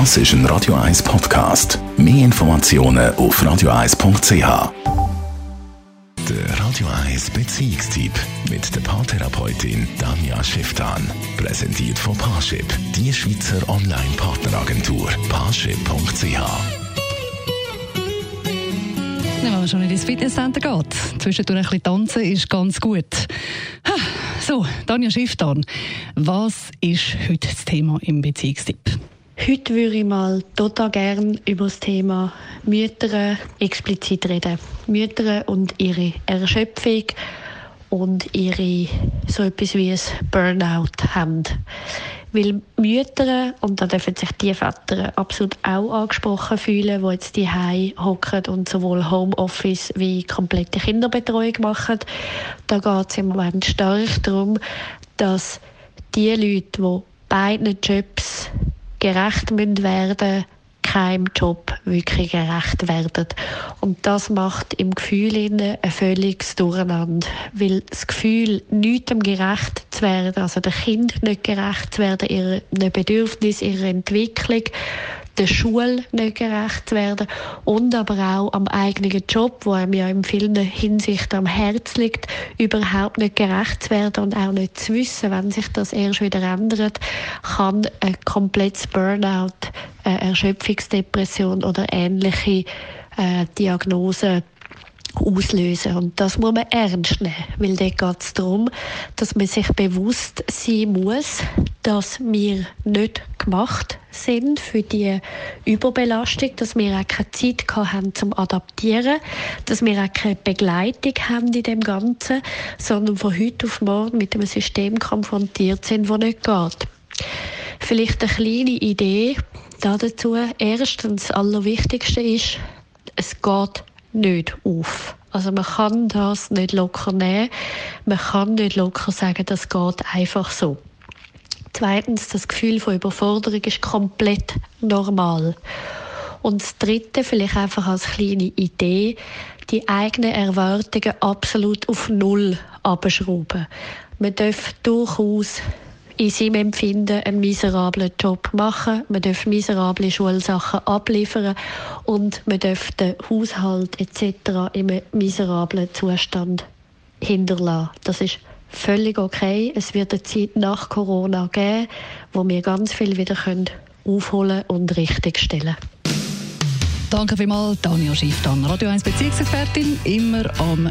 Das ist ein Radio 1 Podcast. Mehr Informationen auf radio1.ch. Der Radio 1 Beziehungstyp mit der Paartherapeutin Danja Schifftan. Präsentiert von Paarship, die Schweizer Online-Partneragentur. Paarship.ch. Wenn man schon in das Fitnesscenter geht, zwischendurch ein bisschen tanzen ist ganz gut. So, Danja Schifftan, was ist heute das Thema im Beziehungstipp? Heute würde ich mal total gerne über das Thema Mütter explizit reden. Mütter und ihre Erschöpfung und ihre so etwas wie ein Burnout haben. Weil Mütter, und da dürfen sich die Väter absolut auch angesprochen fühlen, die jetzt die hocken und sowohl Homeoffice wie komplette Kinderbetreuung machen. Da geht es im Moment stark darum, dass die Leute, die beiden Jobs gerecht müssen werden keinem Job wirklich gerecht werden. Und das macht im Gefühl ein völliges Durcheinander. Weil das Gefühl, nichts gerecht zu werden, also dem Kind nicht gerecht zu werden, ihren Bedürfnissen, ihrer Entwicklung, der Schule nicht gerecht werden und aber auch am eigenen Job, wo einem ja in vielen Hinsichten am Herz liegt, überhaupt nicht gerecht zu werden und auch nicht zu wissen, wenn sich das erst wieder ändert, kann ein komplettes Burnout, eine Erschöpfungsdepression oder ähnliche äh, Diagnosen auslösen. Und das muss man ernst nehmen, weil dort geht es darum, dass man sich bewusst sein muss, dass wir nicht gemacht sind für die Überbelastung, dass wir auch keine Zeit haben zum Adaptieren, dass wir auch keine Begleitung haben in dem Ganzen, sondern von heute auf morgen mit einem System konfrontiert sind, das nicht geht. Vielleicht eine kleine Idee dazu. Erstens, das Allerwichtigste ist, es geht nicht auf. Also man kann das nicht locker nehmen. Man kann nicht locker sagen, das geht einfach so. Zweitens, das Gefühl von Überforderung ist komplett normal. Und das Dritte, vielleicht einfach als kleine Idee, die eigenen Erwartungen absolut auf Null abschrauben. Man darf durchaus in seinem Empfinden einen miserablen Job machen. Man darf miserable Schulsachen abliefern und man darf den Haushalt etc. in einem miserablen Zustand hinterlassen. Das ist völlig okay. Es wird eine Zeit nach Corona geben, wo wir ganz viel wieder können aufholen und richtigstellen Danke vielmals, Daniel Schifftan, Radio 1 Beziehungsexpertin, immer am